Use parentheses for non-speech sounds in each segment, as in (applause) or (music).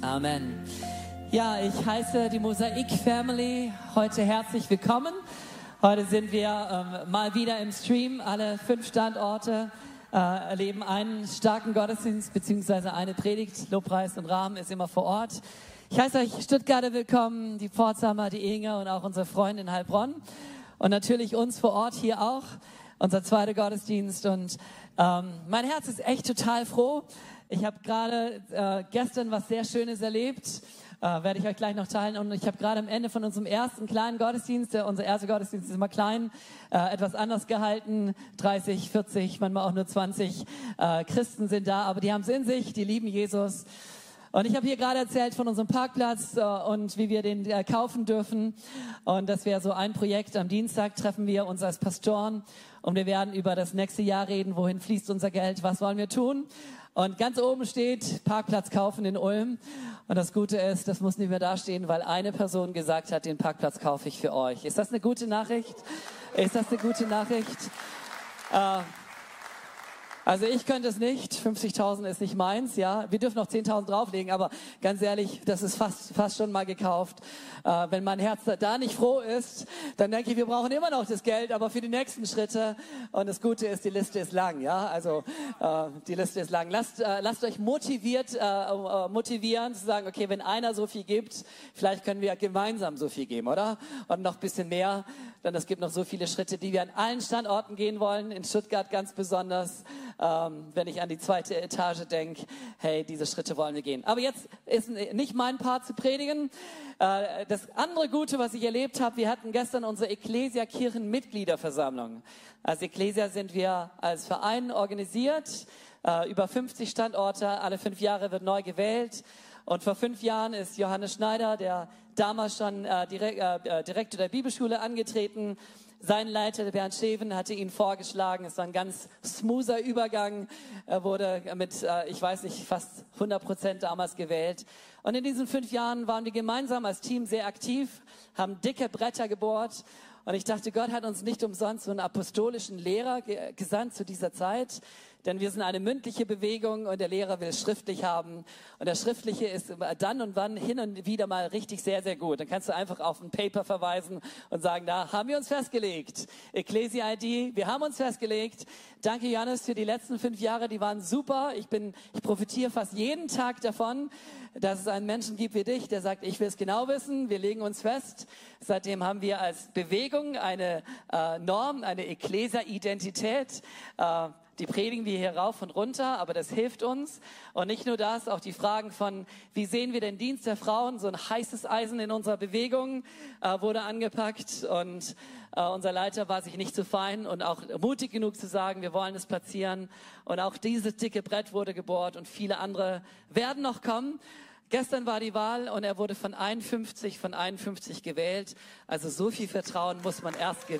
Amen. Ja, ich heiße die Mosaik Family heute herzlich willkommen. Heute sind wir ähm, mal wieder im Stream. Alle fünf Standorte äh, erleben einen starken Gottesdienst beziehungsweise eine Predigt. Lobpreis und Rahmen ist immer vor Ort. Ich heiße euch Stuttgarter willkommen, die Pforzheimer, die Inge und auch unsere Freunde in Heilbronn. Und natürlich uns vor Ort hier auch, unser zweiter Gottesdienst. Und ähm, mein Herz ist echt total froh, ich habe gerade äh, gestern was sehr Schönes erlebt, äh, werde ich euch gleich noch teilen. Und ich habe gerade am Ende von unserem ersten kleinen Gottesdienst, der, unser erster Gottesdienst ist immer klein, äh, etwas anders gehalten. 30, 40, manchmal auch nur 20 äh, Christen sind da, aber die haben es in sich, die lieben Jesus. Und ich habe hier gerade erzählt von unserem Parkplatz äh, und wie wir den äh, kaufen dürfen. Und das wäre so ein Projekt. Am Dienstag treffen wir uns als Pastoren und wir werden über das nächste Jahr reden. Wohin fließt unser Geld? Was wollen wir tun? Und ganz oben steht Parkplatz kaufen in Ulm. Und das Gute ist, das muss nicht mehr dastehen, weil eine Person gesagt hat, den Parkplatz kaufe ich für euch. Ist das eine gute Nachricht? Ist das eine gute Nachricht? Äh, also ich könnte es nicht. 50.000 ist nicht meins, ja. Wir dürfen noch 10.000 drauflegen, aber ganz ehrlich, das ist fast, fast schon mal gekauft. Äh, wenn mein Herz da nicht froh ist, dann denke ich, wir brauchen immer noch das Geld, aber für die nächsten Schritte. Und das Gute ist, die Liste ist lang, ja. Also äh, die Liste ist lang. Lasst, äh, lasst euch motiviert, äh, äh, motivieren zu sagen, okay, wenn einer so viel gibt, vielleicht können wir gemeinsam so viel geben, oder? Und noch ein bisschen mehr. Denn es gibt noch so viele Schritte, die wir an allen Standorten gehen wollen. In Stuttgart ganz besonders ähm, wenn ich an die zweite Etage denke, hey, diese Schritte wollen wir gehen. Aber jetzt ist nicht mein Part zu predigen. Äh, das andere Gute, was ich erlebt habe, wir hatten gestern unsere Ecclesia Kirchen Mitgliederversammlung. Als Ecclesia sind wir als Verein organisiert, äh, über 50 Standorte, alle fünf Jahre wird neu gewählt. Und vor fünf Jahren ist Johannes Schneider, der damals schon äh, direkt, äh, Direktor der Bibelschule angetreten, sein Leiter, Bernd Scheven, hatte ihn vorgeschlagen. Es war ein ganz smoother Übergang. Er wurde mit, äh, ich weiß nicht, fast 100 Prozent damals gewählt. Und in diesen fünf Jahren waren wir gemeinsam als Team sehr aktiv, haben dicke Bretter gebohrt. Und ich dachte, Gott hat uns nicht umsonst so einen apostolischen Lehrer gesandt zu dieser Zeit denn wir sind eine mündliche Bewegung und der Lehrer will schriftlich haben. Und das Schriftliche ist dann und wann hin und wieder mal richtig sehr, sehr gut. Dann kannst du einfach auf ein Paper verweisen und sagen, da haben wir uns festgelegt. Ecclesia ID, wir haben uns festgelegt. Danke, Johannes, für die letzten fünf Jahre, die waren super. Ich bin, ich profitiere fast jeden Tag davon, dass es einen Menschen gibt wie dich, der sagt, ich will es genau wissen, wir legen uns fest. Seitdem haben wir als Bewegung eine äh, Norm, eine Ecclesia-Identität. Äh, die predigen wir hier rauf und runter, aber das hilft uns. Und nicht nur das, auch die Fragen von, wie sehen wir den Dienst der Frauen? So ein heißes Eisen in unserer Bewegung äh, wurde angepackt und äh, unser Leiter war sich nicht zu fein und auch mutig genug zu sagen, wir wollen es platzieren. Und auch dieses dicke Brett wurde gebohrt und viele andere werden noch kommen. Gestern war die Wahl und er wurde von 51 von 51 gewählt. Also so viel Vertrauen muss man erst äh,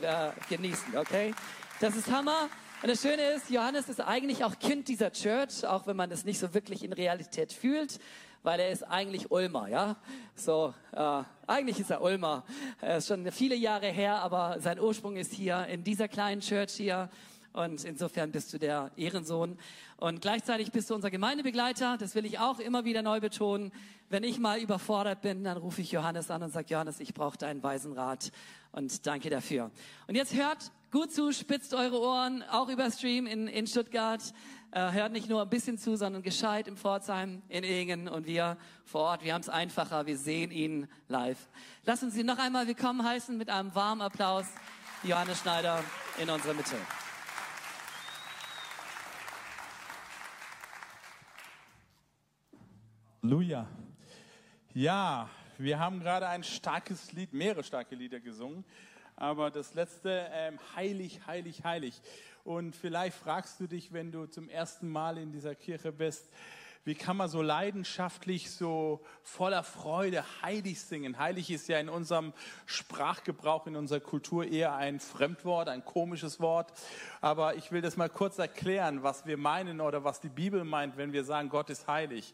genießen, okay? Das ist Hammer. Und das Schöne ist, Johannes ist eigentlich auch Kind dieser Church, auch wenn man es nicht so wirklich in Realität fühlt, weil er ist eigentlich Ulmer, ja. So, äh, eigentlich ist er Ulmer. Er ist schon viele Jahre her, aber sein Ursprung ist hier in dieser kleinen Church hier. Und insofern bist du der Ehrensohn. Und gleichzeitig bist du unser Gemeindebegleiter. Das will ich auch immer wieder neu betonen. Wenn ich mal überfordert bin, dann rufe ich Johannes an und sage, Johannes, ich brauche deinen weisen Rat. Und danke dafür. Und jetzt hört gut zu, spitzt eure Ohren, auch über Stream in, in Stuttgart. Äh, hört nicht nur ein bisschen zu, sondern gescheit im Pforzheim, in Ingen und wir vor Ort. Wir haben es einfacher, wir sehen ihn live. Lass uns ihn noch einmal willkommen heißen mit einem warmen Applaus. Johannes Schneider in unserer Mitte. Halleluja. Ja, wir haben gerade ein starkes Lied, mehrere starke Lieder gesungen aber das letzte, ähm, heilig, heilig, heilig. Und vielleicht fragst du dich, wenn du zum ersten Mal in dieser Kirche bist, wie kann man so leidenschaftlich, so voller Freude heilig singen? Heilig ist ja in unserem Sprachgebrauch, in unserer Kultur eher ein Fremdwort, ein komisches Wort. Aber ich will das mal kurz erklären, was wir meinen oder was die Bibel meint, wenn wir sagen, Gott ist heilig.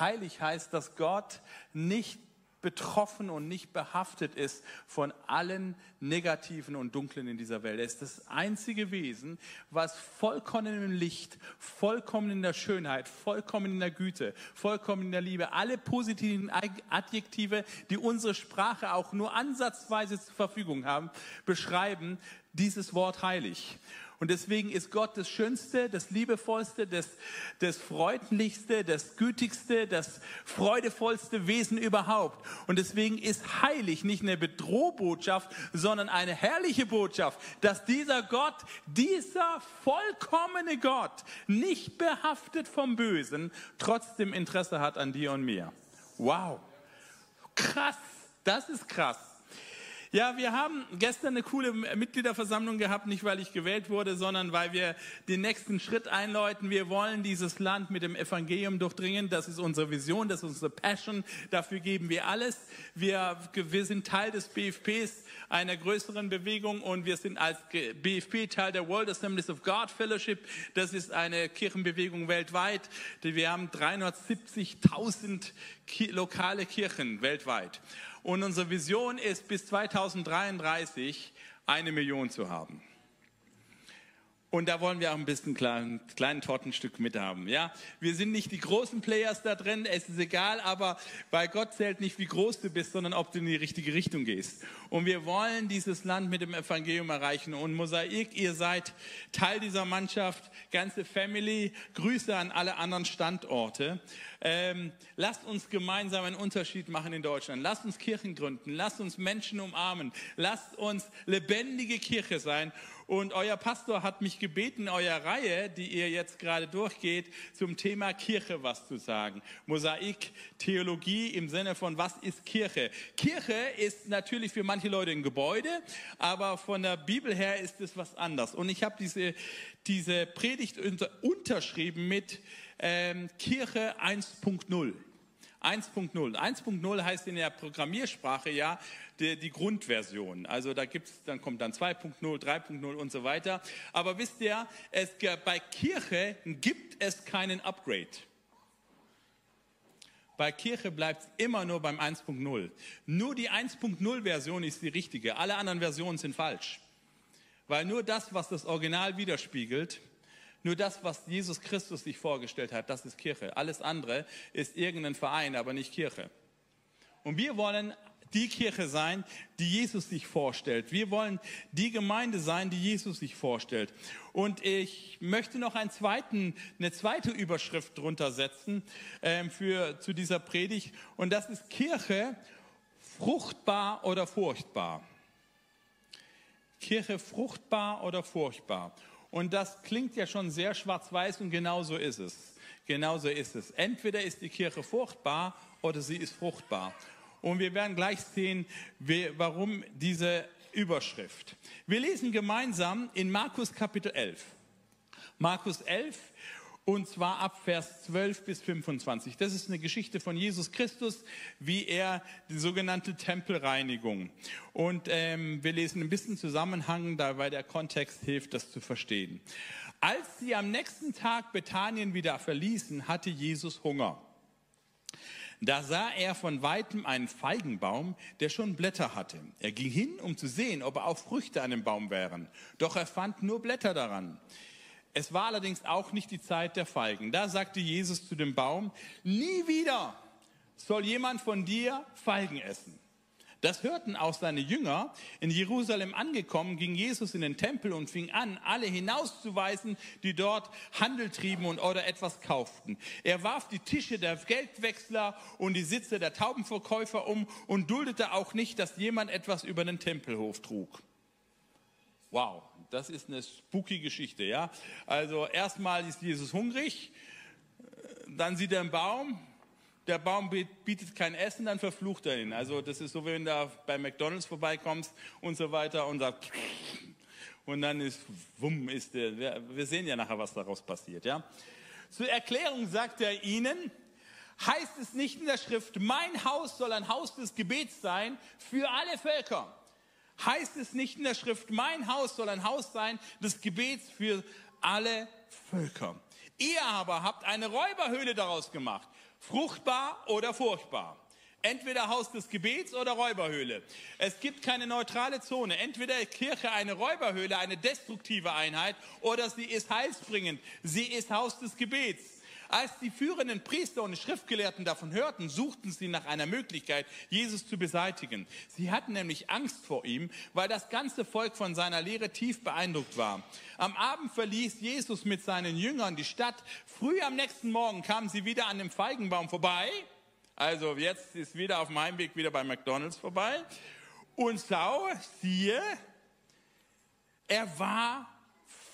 Heilig heißt, dass Gott nicht betroffen und nicht behaftet ist von allen Negativen und Dunklen in dieser Welt. Er ist das einzige Wesen, was vollkommen im Licht, vollkommen in der Schönheit, vollkommen in der Güte, vollkommen in der Liebe, alle positiven Adjektive, die unsere Sprache auch nur ansatzweise zur Verfügung haben, beschreiben dieses Wort heilig. Und deswegen ist Gott das Schönste, das Liebevollste, das, das Freundlichste, das Gütigste, das freudevollste Wesen überhaupt. Und deswegen ist heilig nicht eine Bedrohbotschaft, sondern eine herrliche Botschaft, dass dieser Gott, dieser vollkommene Gott, nicht behaftet vom Bösen, trotzdem Interesse hat an dir und mir. Wow. Krass. Das ist krass. Ja, wir haben gestern eine coole Mitgliederversammlung gehabt, nicht weil ich gewählt wurde, sondern weil wir den nächsten Schritt einläuten. Wir wollen dieses Land mit dem Evangelium durchdringen. Das ist unsere Vision, das ist unsere Passion. Dafür geben wir alles. Wir, wir sind Teil des BFPs, einer größeren Bewegung und wir sind als BFP Teil der World Assemblies of God Fellowship. Das ist eine Kirchenbewegung weltweit. Wir haben 370.000 lokale Kirchen weltweit. Und unsere Vision ist, bis 2033 eine Million zu haben. Und da wollen wir auch ein bisschen kleinen, kleinen Tortenstück mithaben. Ja, wir sind nicht die großen Players da drin. Es ist egal, aber bei Gott zählt nicht, wie groß du bist, sondern ob du in die richtige Richtung gehst. Und wir wollen dieses Land mit dem Evangelium erreichen. Und Mosaik, ihr seid Teil dieser Mannschaft, ganze Family. Grüße an alle anderen Standorte. Ähm, lasst uns gemeinsam einen Unterschied machen in Deutschland. Lasst uns Kirchen gründen. Lasst uns Menschen umarmen. Lasst uns lebendige Kirche sein. Und euer Pastor hat mich gebeten, eurer Reihe, die ihr jetzt gerade durchgeht, zum Thema Kirche was zu sagen. Mosaik, Theologie im Sinne von, was ist Kirche? Kirche ist natürlich für manche Leute ein Gebäude, aber von der Bibel her ist es was anderes. Und ich habe diese, diese Predigt unter, unterschrieben mit ähm, Kirche 1.0. 1.0. 1.0 heißt in der Programmiersprache ja die, die Grundversion. Also da gibt's, dann kommt dann 2.0, 3.0 und so weiter. Aber wisst ihr, es, bei Kirche gibt es keinen Upgrade. Bei Kirche bleibt es immer nur beim 1.0. Nur die 1.0 Version ist die richtige. Alle anderen Versionen sind falsch. Weil nur das, was das Original widerspiegelt, nur das, was Jesus Christus sich vorgestellt hat, das ist Kirche. Alles andere ist irgendein Verein, aber nicht Kirche. Und wir wollen die Kirche sein, die Jesus sich vorstellt. Wir wollen die Gemeinde sein, die Jesus sich vorstellt. Und ich möchte noch einen zweiten, eine zweite Überschrift drunter setzen ähm, für, zu dieser Predigt. Und das ist Kirche fruchtbar oder furchtbar. Kirche fruchtbar oder furchtbar. Und das klingt ja schon sehr schwarz-weiß und genau so ist es. Genau so ist es. Entweder ist die Kirche fruchtbar oder sie ist fruchtbar. Und wir werden gleich sehen, warum diese Überschrift. Wir lesen gemeinsam in Markus Kapitel 11. Markus 11 und zwar ab Vers 12 bis 25. Das ist eine Geschichte von Jesus Christus, wie er die sogenannte Tempelreinigung. Und ähm, wir lesen ein bisschen Zusammenhang, da weil der Kontext hilft, das zu verstehen. Als sie am nächsten Tag Bethanien wieder verließen, hatte Jesus Hunger. Da sah er von weitem einen Feigenbaum, der schon Blätter hatte. Er ging hin, um zu sehen, ob auch Früchte an dem Baum wären. Doch er fand nur Blätter daran. Es war allerdings auch nicht die Zeit der Feigen. Da sagte Jesus zu dem Baum, nie wieder soll jemand von dir Feigen essen. Das hörten auch seine Jünger. In Jerusalem angekommen, ging Jesus in den Tempel und fing an, alle hinauszuweisen, die dort Handel trieben und oder etwas kauften. Er warf die Tische der Geldwechsler und die Sitze der Taubenverkäufer um und duldete auch nicht, dass jemand etwas über den Tempelhof trug. Wow, das ist eine spooky Geschichte, ja. Also erstmal ist Jesus hungrig, dann sieht er einen Baum, der Baum bietet kein Essen, dann verflucht er ihn. Also das ist so, wenn du da bei McDonalds vorbeikommst und so weiter und sagt und dann ist, wumm, ist der, wir sehen ja nachher, was daraus passiert, ja. Zur Erklärung sagt er ihnen, heißt es nicht in der Schrift, mein Haus soll ein Haus des Gebets sein für alle Völker heißt es nicht in der Schrift, mein Haus soll ein Haus sein des Gebets für alle Völker. Ihr aber habt eine Räuberhöhle daraus gemacht, fruchtbar oder furchtbar. Entweder Haus des Gebets oder Räuberhöhle. Es gibt keine neutrale Zone. Entweder Kirche eine Räuberhöhle, eine destruktive Einheit, oder sie ist heilsbringend. Sie ist Haus des Gebets. Als die führenden Priester und Schriftgelehrten davon hörten, suchten sie nach einer Möglichkeit, Jesus zu beseitigen. Sie hatten nämlich Angst vor ihm, weil das ganze Volk von seiner Lehre tief beeindruckt war. Am Abend verließ Jesus mit seinen Jüngern die Stadt. Früh am nächsten Morgen kamen sie wieder an dem Feigenbaum vorbei. Also jetzt ist wieder auf meinem Weg wieder bei McDonald's vorbei. Und schau, siehe, er war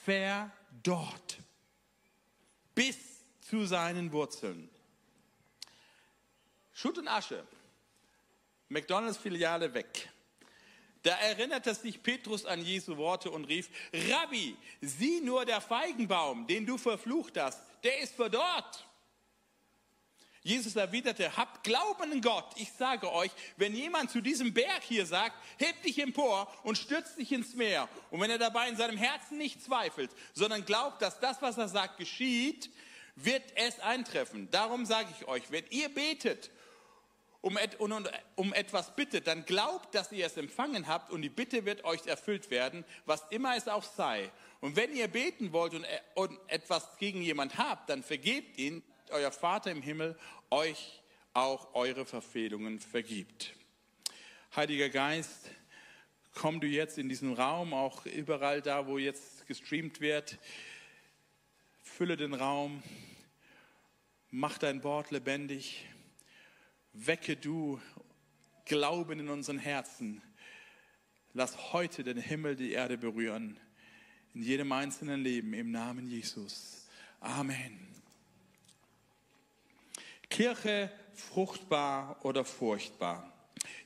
verdorrt. Bis zu seinen Wurzeln. Schutt und Asche. McDonalds-Filiale weg. Da erinnerte sich Petrus an Jesu Worte und rief, Rabbi, sieh nur der Feigenbaum, den du verflucht hast, der ist verdorrt. Jesus erwiderte, habt Glauben in Gott. Ich sage euch, wenn jemand zu diesem Berg hier sagt, heb dich empor und stürz dich ins Meer. Und wenn er dabei in seinem Herzen nicht zweifelt, sondern glaubt, dass das, was er sagt, geschieht, wird es eintreffen. Darum sage ich euch, wenn ihr betet um, um etwas bittet, dann glaubt, dass ihr es empfangen habt und die Bitte wird euch erfüllt werden, was immer es auch sei. Und wenn ihr beten wollt und, und etwas gegen jemand habt, dann vergebt ihn, euer Vater im Himmel euch auch eure Verfehlungen vergibt. Heiliger Geist, komm du jetzt in diesen Raum, auch überall da, wo jetzt gestreamt wird. Fülle den Raum Mach dein Wort lebendig. Wecke du Glauben in unseren Herzen. Lass heute den Himmel die Erde berühren. In jedem einzelnen Leben im Namen Jesus. Amen. Kirche fruchtbar oder furchtbar.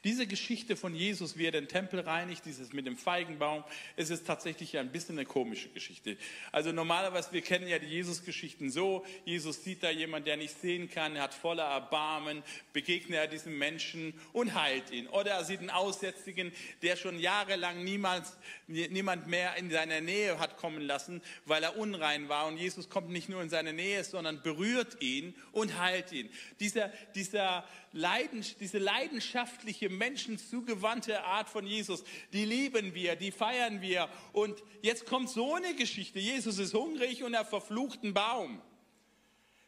Diese Geschichte von Jesus, wie er den Tempel reinigt, dieses mit dem Feigenbaum, es ist tatsächlich ein bisschen eine komische Geschichte. Also normalerweise, wir kennen ja die Jesus-Geschichten so, Jesus sieht da jemanden, der nicht sehen kann, er hat voller Erbarmen, begegnet er diesem Menschen und heilt ihn. Oder er sieht einen Aussätzigen, der schon jahrelang niemals, niemand mehr in seiner Nähe hat kommen lassen, weil er unrein war. Und Jesus kommt nicht nur in seine Nähe, sondern berührt ihn und heilt ihn. Dieser, dieser Leidens, diese leidenschaftliche, menschenzugewandte Art von Jesus, die lieben wir, die feiern wir. Und jetzt kommt so eine Geschichte. Jesus ist hungrig und er verflucht einen Baum.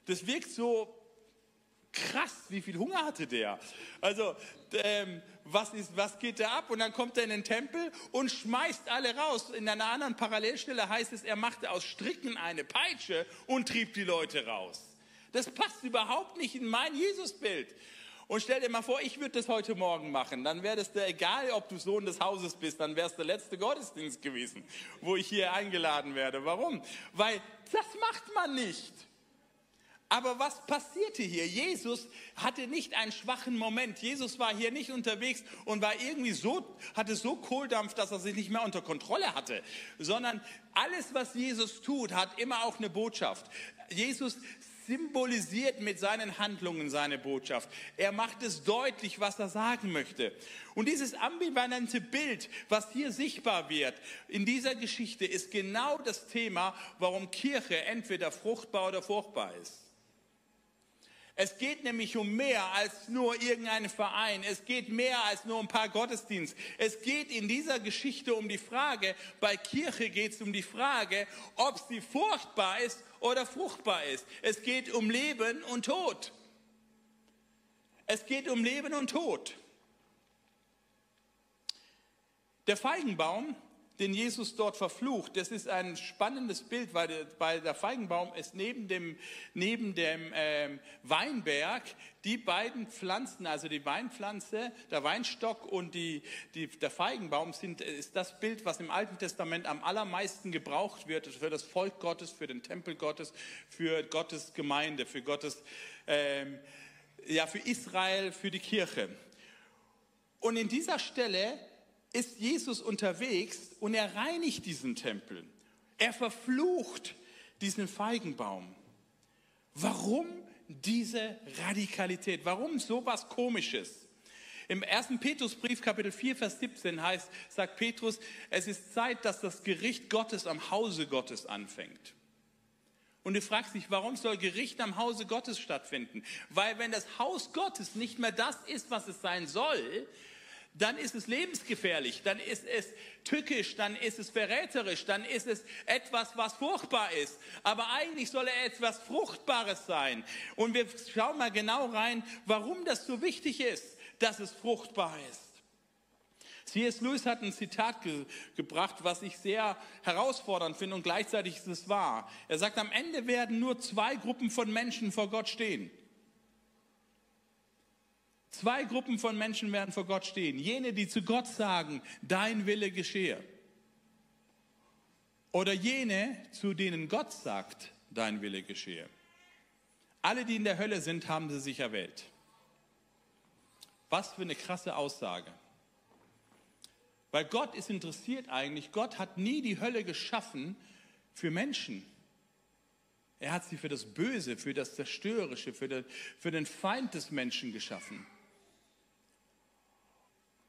Das wirkt so krass, wie viel Hunger hatte der? Also, ähm, was, ist, was geht da ab? Und dann kommt er in den Tempel und schmeißt alle raus. In einer anderen Parallelstelle heißt es, er machte aus Stricken eine Peitsche und trieb die Leute raus. Das passt überhaupt nicht in mein Jesusbild. Und stell dir mal vor, ich würde das heute Morgen machen. Dann wäre es dir egal, ob du Sohn des Hauses bist, dann wäre es der letzte Gottesdienst gewesen, wo ich hier eingeladen werde. Warum? Weil das macht man nicht. Aber was passierte hier? Jesus hatte nicht einen schwachen Moment. Jesus war hier nicht unterwegs und war irgendwie so, hatte so Kohldampf, dass er sich nicht mehr unter Kontrolle hatte, sondern alles, was Jesus tut, hat immer auch eine Botschaft. Jesus symbolisiert mit seinen Handlungen seine Botschaft. Er macht es deutlich, was er sagen möchte. Und dieses ambivalente Bild, was hier sichtbar wird in dieser Geschichte, ist genau das Thema, warum Kirche entweder fruchtbar oder furchtbar ist. Es geht nämlich um mehr als nur irgendeinen Verein. Es geht mehr als nur ein paar Gottesdienste. Es geht in dieser Geschichte um die Frage, bei Kirche geht es um die Frage, ob sie furchtbar ist oder fruchtbar ist. Es geht um Leben und Tod. Es geht um Leben und Tod. Der Feigenbaum, den Jesus dort verflucht, das ist ein spannendes Bild, weil der, weil der Feigenbaum ist neben dem, neben dem ähm, Weinberg die beiden Pflanzen, also die Weinpflanze, der Weinstock und die, die, der Feigenbaum sind, ist das Bild, was im Alten Testament am allermeisten gebraucht wird für das Volk Gottes, für den Tempel Gottes, für Gottes Gemeinde, für Gottes, ähm, ja, für Israel, für die Kirche. Und in dieser Stelle ist Jesus unterwegs und er reinigt diesen Tempel. Er verflucht diesen Feigenbaum. Warum? diese Radikalität? Warum so was Komisches? Im 1. Petrusbrief, Kapitel 4, Vers 17 heißt, sagt Petrus, es ist Zeit, dass das Gericht Gottes am Hause Gottes anfängt. Und du fragst dich, warum soll Gericht am Hause Gottes stattfinden? Weil wenn das Haus Gottes nicht mehr das ist, was es sein soll, dann ist es lebensgefährlich, dann ist es tückisch, dann ist es verräterisch, dann ist es etwas, was furchtbar ist. Aber eigentlich soll er etwas Fruchtbares sein. Und wir schauen mal genau rein, warum das so wichtig ist, dass es fruchtbar ist. C.S. Lewis hat ein Zitat ge gebracht, was ich sehr herausfordernd finde und gleichzeitig ist es wahr. Er sagt, am Ende werden nur zwei Gruppen von Menschen vor Gott stehen. Zwei Gruppen von Menschen werden vor Gott stehen. Jene, die zu Gott sagen, dein Wille geschehe. Oder jene, zu denen Gott sagt, dein Wille geschehe. Alle, die in der Hölle sind, haben sie sich erwählt. Was für eine krasse Aussage. Weil Gott ist interessiert eigentlich. Gott hat nie die Hölle geschaffen für Menschen. Er hat sie für das Böse, für das Zerstörerische, für den, Feind des Menschen geschaffen.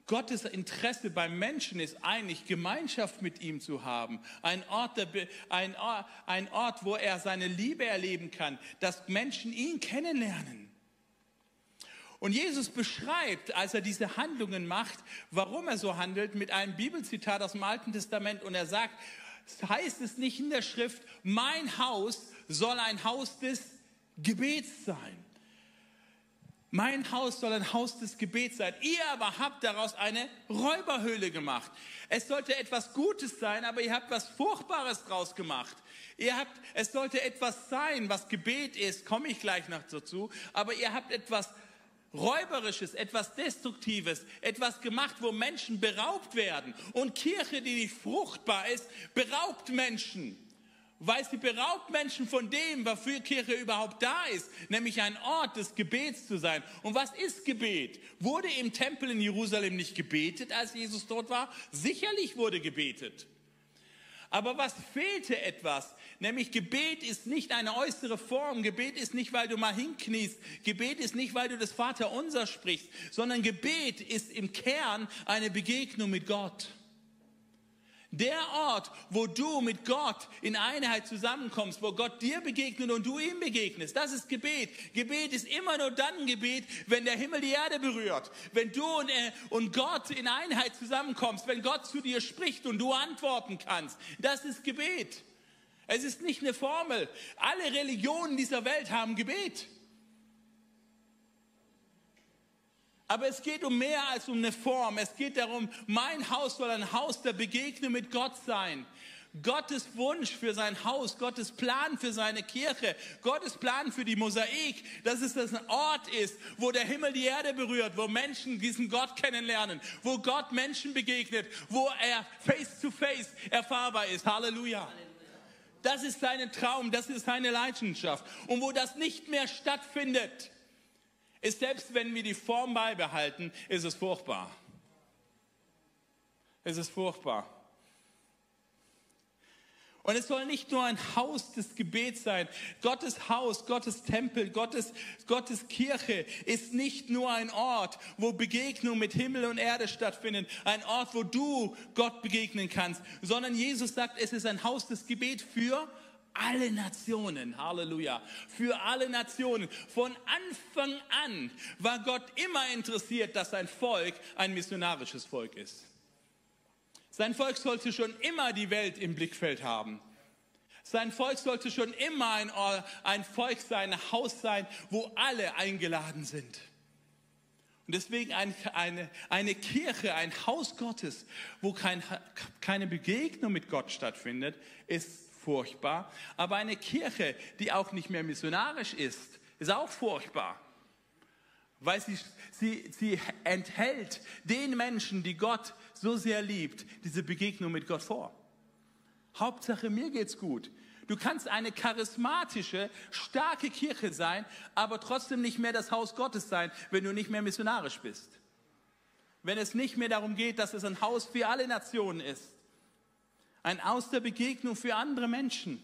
Gottes Interesse beim Menschen ist eigentlich, Gemeinschaft mit ihm zu haben. Ein Ort, ein, Ort, ein Ort, wo er seine Liebe erleben kann, dass Menschen ihn kennenlernen. Und Jesus beschreibt, als er diese Handlungen macht, warum er so handelt, mit einem Bibelzitat aus dem Alten Testament. Und er sagt, heißt es nicht in der Schrift, mein Haus soll ein Haus des Gebets sein. Mein Haus soll ein Haus des Gebets sein. Ihr aber habt daraus eine Räuberhöhle gemacht. Es sollte etwas Gutes sein, aber ihr habt was Furchtbares draus gemacht. Ihr habt, es sollte etwas sein, was Gebet ist, komme ich gleich noch dazu, aber ihr habt etwas Räuberisches, etwas Destruktives, etwas gemacht, wo Menschen beraubt werden. Und Kirche, die nicht fruchtbar ist, beraubt Menschen weil sie beraubt Menschen von dem, wofür Kirche überhaupt da ist, nämlich ein Ort des Gebets zu sein. Und was ist Gebet? Wurde im Tempel in Jerusalem nicht gebetet, als Jesus dort war? Sicherlich wurde gebetet. Aber was fehlte etwas? Nämlich Gebet ist nicht eine äußere Form. Gebet ist nicht, weil du mal hinkniest. Gebet ist nicht, weil du das Vaterunser sprichst, sondern Gebet ist im Kern eine Begegnung mit Gott. Der Ort, wo du mit Gott in Einheit zusammenkommst, wo Gott dir begegnet und du ihm begegnest, das ist Gebet. Gebet ist immer nur dann Gebet, wenn der Himmel die Erde berührt. Wenn du und, äh, und Gott in Einheit zusammenkommst, wenn Gott zu dir spricht und du antworten kannst. Das ist Gebet. Es ist nicht eine Formel. Alle Religionen dieser Welt haben Gebet. Aber es geht um mehr als um eine Form. Es geht darum, mein Haus soll ein Haus der Begegnung mit Gott sein. Gottes Wunsch für sein Haus, Gottes Plan für seine Kirche, Gottes Plan für die Mosaik, dass es das ein Ort ist, wo der Himmel die Erde berührt, wo Menschen diesen Gott kennenlernen, wo Gott Menschen begegnet, wo er face to face erfahrbar ist. Halleluja. Das ist sein Traum, das ist seine Leidenschaft. Und wo das nicht mehr stattfindet, ist selbst wenn wir die Form beibehalten, ist es furchtbar. Es ist furchtbar. Und es soll nicht nur ein Haus des Gebets sein. Gottes Haus, Gottes Tempel, Gottes, Gottes Kirche ist nicht nur ein Ort, wo Begegnung mit Himmel und Erde stattfindet. Ein Ort, wo du Gott begegnen kannst. Sondern Jesus sagt, es ist ein Haus des Gebets für alle Nationen. Halleluja. Für alle Nationen. Von Anfang an war Gott immer interessiert, dass sein Volk ein missionarisches Volk ist. Sein Volk sollte schon immer die Welt im Blickfeld haben. Sein Volk sollte schon immer ein, ein Volk sein, ein Haus sein, wo alle eingeladen sind. Und deswegen eine, eine, eine Kirche, ein Haus Gottes, wo kein, keine Begegnung mit Gott stattfindet, ist furchtbar. Aber eine Kirche, die auch nicht mehr missionarisch ist, ist auch furchtbar. Weil sie, sie, sie enthält den Menschen, die Gott so sehr liebt, diese Begegnung mit Gott vor. Hauptsache, mir geht's gut. Du kannst eine charismatische, starke Kirche sein, aber trotzdem nicht mehr das Haus Gottes sein, wenn du nicht mehr missionarisch bist. Wenn es nicht mehr darum geht, dass es ein Haus für alle Nationen ist ein Aus der Begegnung für andere Menschen.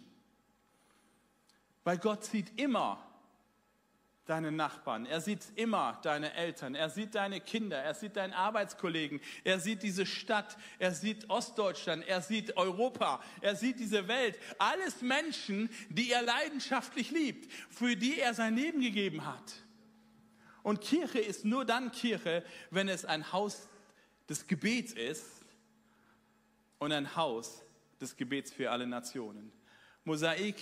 Weil Gott sieht immer deine Nachbarn, er sieht immer deine Eltern, er sieht deine Kinder, er sieht deinen Arbeitskollegen, er sieht diese Stadt, er sieht Ostdeutschland, er sieht Europa, er sieht diese Welt. Alles Menschen, die er leidenschaftlich liebt, für die er sein Leben gegeben hat. Und Kirche ist nur dann Kirche, wenn es ein Haus des Gebets ist und ein Haus des Gebets für alle Nationen. Mosaik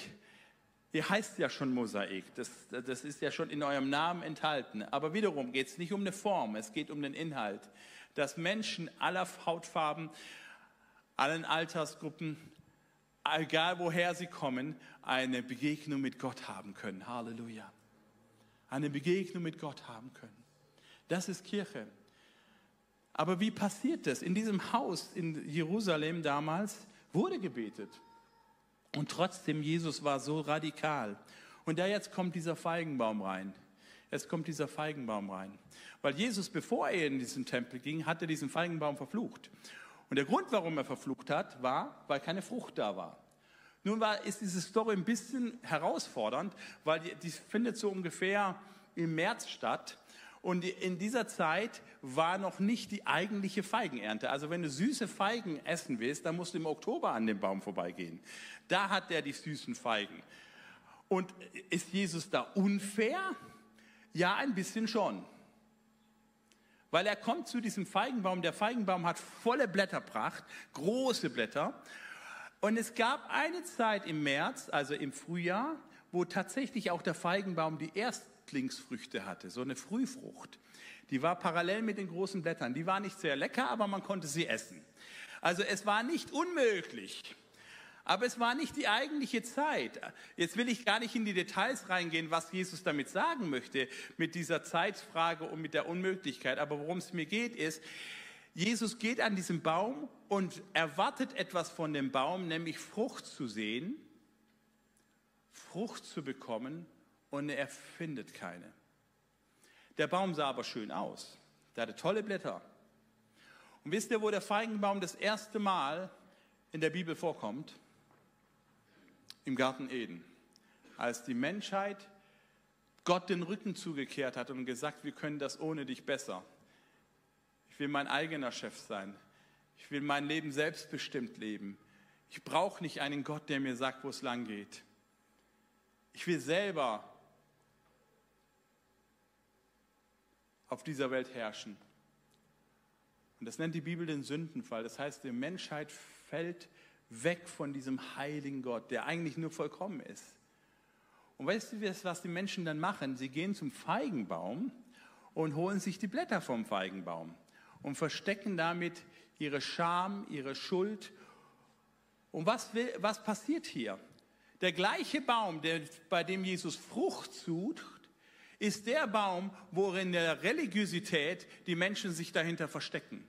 Ihr heißt ja schon Mosaik, das, das ist ja schon in eurem Namen enthalten. Aber wiederum geht es nicht um eine Form, es geht um den Inhalt. Dass Menschen aller Hautfarben, allen Altersgruppen, egal woher sie kommen, eine Begegnung mit Gott haben können. Halleluja. Eine Begegnung mit Gott haben können. Das ist Kirche. Aber wie passiert das? In diesem Haus in Jerusalem damals wurde gebetet. Und trotzdem, Jesus war so radikal. Und da jetzt kommt dieser Feigenbaum rein. Jetzt kommt dieser Feigenbaum rein. Weil Jesus, bevor er in diesen Tempel ging, hatte diesen Feigenbaum verflucht. Und der Grund, warum er verflucht hat, war, weil keine Frucht da war. Nun war, ist diese Story ein bisschen herausfordernd, weil die, die findet so ungefähr im März statt. Und in dieser Zeit war noch nicht die eigentliche Feigenernte. Also wenn du süße Feigen essen willst, dann musst du im Oktober an dem Baum vorbeigehen. Da hat er die süßen Feigen. Und ist Jesus da unfair? Ja, ein bisschen schon. Weil er kommt zu diesem Feigenbaum. Der Feigenbaum hat volle Blätterpracht, große Blätter. Und es gab eine Zeit im März, also im Frühjahr, wo tatsächlich auch der Feigenbaum die ersten Erstlingsfrüchte hatte, so eine Frühfrucht. Die war parallel mit den großen Blättern. Die war nicht sehr lecker, aber man konnte sie essen. Also es war nicht unmöglich. Aber es war nicht die eigentliche Zeit. Jetzt will ich gar nicht in die Details reingehen, was Jesus damit sagen möchte, mit dieser Zeitfrage und mit der Unmöglichkeit. Aber worum es mir geht, ist, Jesus geht an diesem Baum und erwartet etwas von dem Baum, nämlich Frucht zu sehen, Frucht zu bekommen und er findet keine. Der Baum sah aber schön aus. Der hatte tolle Blätter. Und wisst ihr, wo der Feigenbaum das erste Mal in der Bibel vorkommt? Im Garten Eden. Als die Menschheit Gott den Rücken zugekehrt hat und gesagt, wir können das ohne dich besser. Ich will mein eigener Chef sein. Ich will mein Leben selbstbestimmt leben. Ich brauche nicht einen Gott, der mir sagt, wo es lang geht. Ich will selber auf dieser Welt herrschen. Und das nennt die Bibel den Sündenfall. Das heißt, die Menschheit fällt weg von diesem heiligen Gott, der eigentlich nur vollkommen ist. Und weißt du, was die Menschen dann machen? Sie gehen zum Feigenbaum und holen sich die Blätter vom Feigenbaum und verstecken damit ihre Scham, ihre Schuld. Und was, will, was passiert hier? Der gleiche Baum, der, bei dem Jesus Frucht sucht, ist der Baum, worin der Religiosität die Menschen sich dahinter verstecken.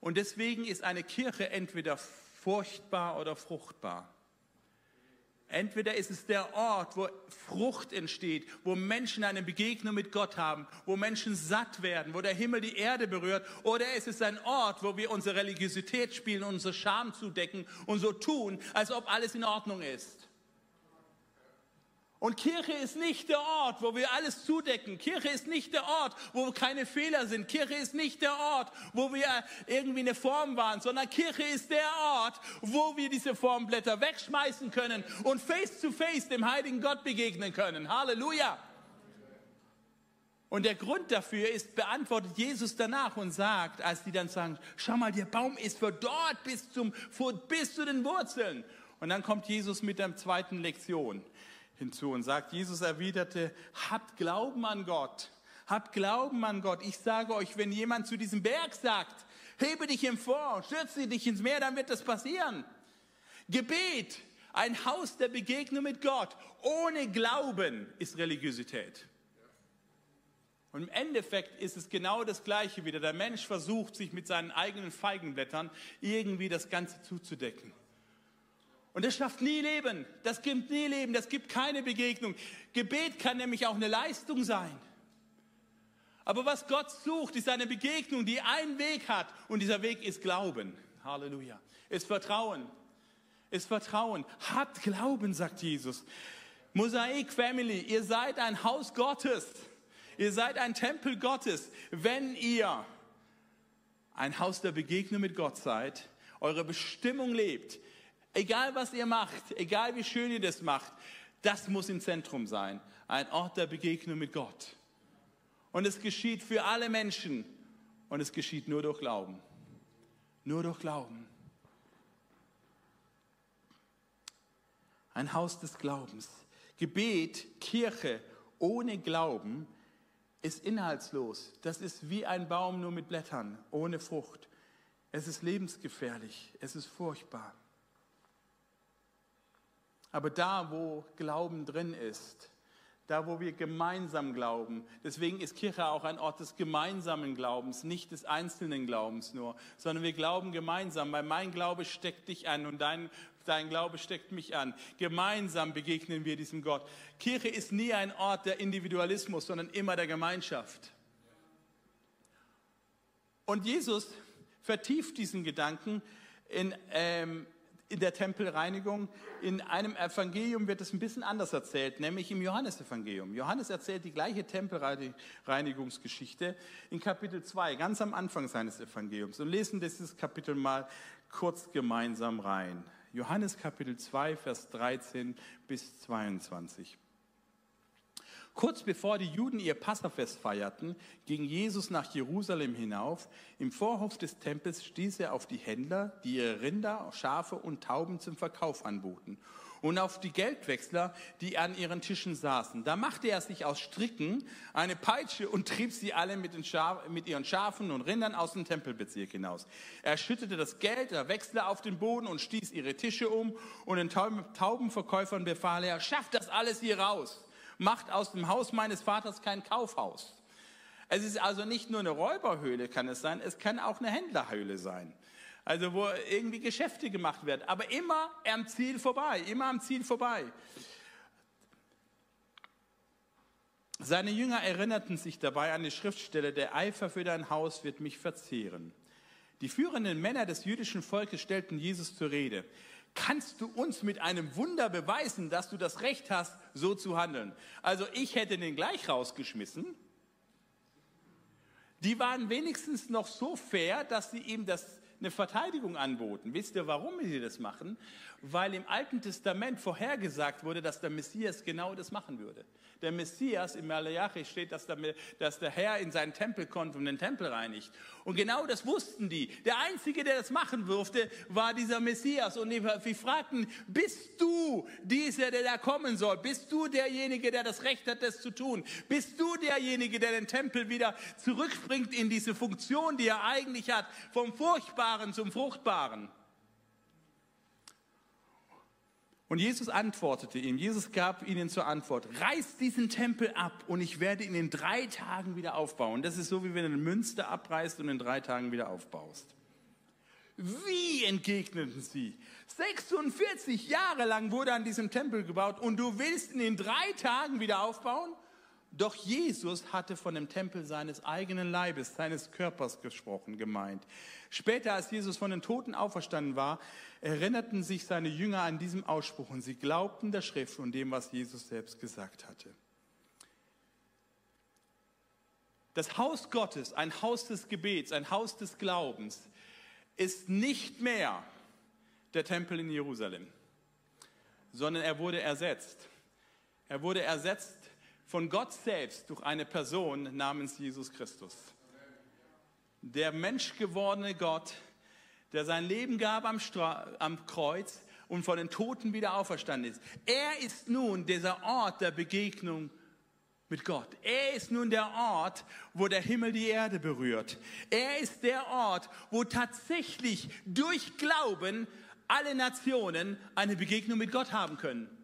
Und deswegen ist eine Kirche entweder furchtbar oder fruchtbar. Entweder ist es der Ort, wo Frucht entsteht, wo Menschen eine Begegnung mit Gott haben, wo Menschen satt werden, wo der Himmel die Erde berührt, oder es ist ein Ort, wo wir unsere Religiosität spielen, unsere Scham zudecken und so tun, als ob alles in Ordnung ist. Und Kirche ist nicht der Ort, wo wir alles zudecken. Kirche ist nicht der Ort, wo keine Fehler sind. Kirche ist nicht der Ort, wo wir irgendwie eine Form waren, sondern Kirche ist der Ort, wo wir diese Formblätter wegschmeißen können und face to face dem heiligen Gott begegnen können. Halleluja. Und der Grund dafür ist, beantwortet Jesus danach und sagt, als die dann sagen, schau mal, der Baum ist für dort bis, zum, bis zu den Wurzeln. Und dann kommt Jesus mit der zweiten Lektion hinzu und sagt, Jesus erwiderte, habt Glauben an Gott, habt Glauben an Gott. Ich sage euch, wenn jemand zu diesem Berg sagt, hebe dich empor, stürze dich ins Meer, dann wird das passieren. Gebet, ein Haus der Begegnung mit Gott, ohne Glauben ist Religiosität. Und im Endeffekt ist es genau das Gleiche wieder. Der Mensch versucht, sich mit seinen eigenen Feigenblättern irgendwie das Ganze zuzudecken. Und das schafft nie Leben. Das gibt nie Leben. Das gibt keine Begegnung. Gebet kann nämlich auch eine Leistung sein. Aber was Gott sucht, ist eine Begegnung, die einen Weg hat. Und dieser Weg ist Glauben. Halleluja. Ist Vertrauen. Ist Vertrauen. Habt Glauben, sagt Jesus. Mosaik Family, ihr seid ein Haus Gottes. Ihr seid ein Tempel Gottes. Wenn ihr ein Haus der Begegnung mit Gott seid, eure Bestimmung lebt, egal was ihr macht, egal wie schön ihr das macht, das muss im Zentrum sein. Ein Ort der Begegnung mit Gott. Und es geschieht für alle Menschen. Und es geschieht nur durch Glauben. Nur durch Glauben. Ein Haus des Glaubens. Gebet, Kirche ohne Glauben ist inhaltslos. Das ist wie ein Baum nur mit Blättern, ohne Frucht. Es ist lebensgefährlich. Es ist furchtbar. Aber da, wo Glauben drin ist, da, wo wir gemeinsam glauben, deswegen ist Kirche auch ein Ort des gemeinsamen Glaubens, nicht des einzelnen Glaubens nur, sondern wir glauben gemeinsam, weil mein Glaube steckt dich an und dein, dein Glaube steckt mich an. Gemeinsam begegnen wir diesem Gott. Kirche ist nie ein Ort der Individualismus, sondern immer der Gemeinschaft. Und Jesus vertieft diesen Gedanken in ähm, in der Tempelreinigung. In einem Evangelium wird es ein bisschen anders erzählt, nämlich im Johannesevangelium. Johannes erzählt die gleiche Tempelreinigungsgeschichte in Kapitel 2, ganz am Anfang seines Evangeliums. Und lesen dieses Kapitel mal kurz gemeinsam rein. Johannes Kapitel 2, Vers 13 bis 22. Kurz bevor die Juden ihr Passafest feierten, ging Jesus nach Jerusalem hinauf. Im Vorhof des Tempels stieß er auf die Händler, die ihre Rinder, Schafe und Tauben zum Verkauf anboten und auf die Geldwechsler, die an ihren Tischen saßen. Da machte er sich aus Stricken eine Peitsche und trieb sie alle mit, mit, ihren Schafen und Rindern aus dem Tempelbezirk hinaus. Er schüttete das Geld der Wechsler auf den Boden und stieß ihre Tische um und den Taubenverkäufern befahl er, schafft das alles hier raus macht aus dem Haus meines Vaters kein Kaufhaus. Es ist also nicht nur eine Räuberhöhle, kann es sein, es kann auch eine Händlerhöhle sein. Also wo irgendwie Geschäfte gemacht werden, aber immer am Ziel vorbei, immer am Ziel vorbei. Seine Jünger erinnerten sich dabei an die Schriftstelle, der Eifer für dein Haus wird mich verzehren. Die führenden Männer des jüdischen Volkes stellten Jesus zur Rede kannst du uns mit einem Wunder beweisen, dass du das Recht hast, so zu handeln? Also ich hätte den gleich rausgeschmissen. Die waren wenigstens noch so fair, dass sie ihm das eine Verteidigung anboten. Wisst ihr, warum sie das machen? Weil im Alten Testament vorhergesagt wurde, dass der Messias genau das machen würde der Messias, im Malachi steht, dass der, dass der Herr in seinen Tempel kommt und den Tempel reinigt. Und genau das wussten die. Der Einzige, der das machen durfte, war dieser Messias. Und wir fragten, bist du dieser, der da kommen soll? Bist du derjenige, der das Recht hat, das zu tun? Bist du derjenige, der den Tempel wieder zurückbringt in diese Funktion, die er eigentlich hat, vom Furchtbaren zum Fruchtbaren? Und Jesus antwortete ihm, Jesus gab ihnen zur Antwort, reiß diesen Tempel ab und ich werde ihn in drei Tagen wieder aufbauen. Das ist so, wie wenn du eine Münze abreißt und in drei Tagen wieder aufbaust. Wie entgegneten sie? 46 Jahre lang wurde an diesem Tempel gebaut und du willst ihn in drei Tagen wieder aufbauen? Doch Jesus hatte von dem Tempel seines eigenen Leibes, seines Körpers gesprochen, gemeint. Später, als Jesus von den Toten auferstanden war, erinnerten sich seine Jünger an diesem Ausspruch und sie glaubten der Schrift und dem, was Jesus selbst gesagt hatte. Das Haus Gottes, ein Haus des Gebets, ein Haus des Glaubens, ist nicht mehr der Tempel in Jerusalem, sondern er wurde ersetzt. Er wurde ersetzt von Gott selbst durch eine Person namens Jesus Christus. Der menschgewordene Gott, der sein Leben gab am, Stra am Kreuz und von den Toten wieder auferstanden ist. Er ist nun dieser Ort der Begegnung mit Gott. Er ist nun der Ort, wo der Himmel die Erde berührt. Er ist der Ort, wo tatsächlich durch Glauben alle Nationen eine Begegnung mit Gott haben können.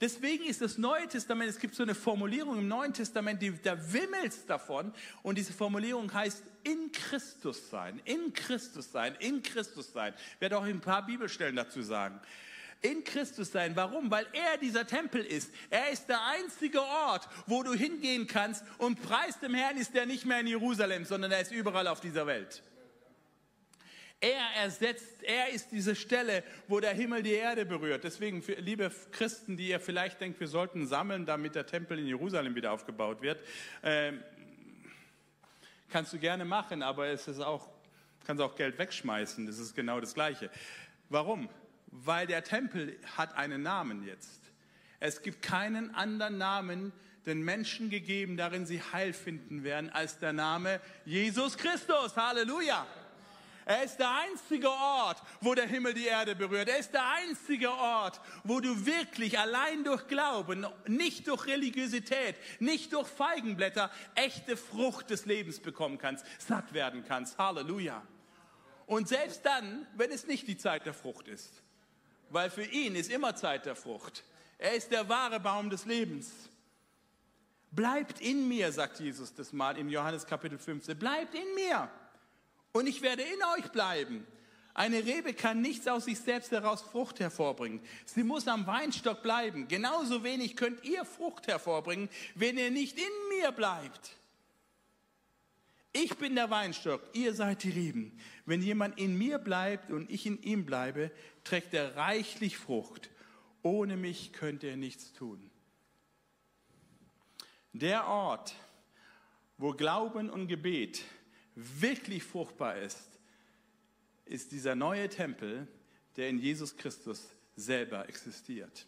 Deswegen ist das Neue Testament, es gibt so eine Formulierung im Neuen Testament, die, da wimmelt davon. Und diese Formulierung heißt in Christus sein, in Christus sein, in Christus sein. Ich werde auch ein paar Bibelstellen dazu sagen. In Christus sein. Warum? Weil er dieser Tempel ist. Er ist der einzige Ort, wo du hingehen kannst und preis dem Herrn ist er nicht mehr in Jerusalem, sondern er ist überall auf dieser Welt. Er ersetzt, er ist diese Stelle, wo der Himmel die Erde berührt. Deswegen, liebe Christen, die ihr vielleicht denkt, wir sollten sammeln, damit der Tempel in Jerusalem wieder aufgebaut wird, äh, kannst du gerne machen, aber es ist auch, kannst auch Geld wegschmeißen. Das ist genau das Gleiche. Warum? Weil der Tempel hat einen Namen jetzt. Es gibt keinen anderen Namen den Menschen gegeben, darin sie Heil finden werden, als der Name Jesus Christus. Halleluja! Er ist der einzige Ort, wo der Himmel die Erde berührt. Er ist der einzige Ort, wo du wirklich allein durch Glauben, nicht durch Religiosität, nicht durch Feigenblätter, echte Frucht des Lebens bekommen kannst, satt werden kannst. Halleluja. Und selbst dann, wenn es nicht die Zeit der Frucht ist, weil für ihn ist immer Zeit der Frucht. Er ist der wahre Baum des Lebens. Bleibt in mir, sagt Jesus das mal im Johannes Kapitel 15. Bleibt in mir und ich werde in euch bleiben. Eine Rebe kann nichts aus sich selbst heraus Frucht hervorbringen. Sie muss am Weinstock bleiben. Genauso wenig könnt ihr Frucht hervorbringen, wenn ihr nicht in mir bleibt. Ich bin der Weinstock, ihr seid die Reben. Wenn jemand in mir bleibt und ich in ihm bleibe, trägt er reichlich Frucht. Ohne mich könnt ihr nichts tun. Der Ort, wo Glauben und Gebet wirklich fruchtbar ist, ist dieser neue Tempel, der in Jesus Christus selber existiert.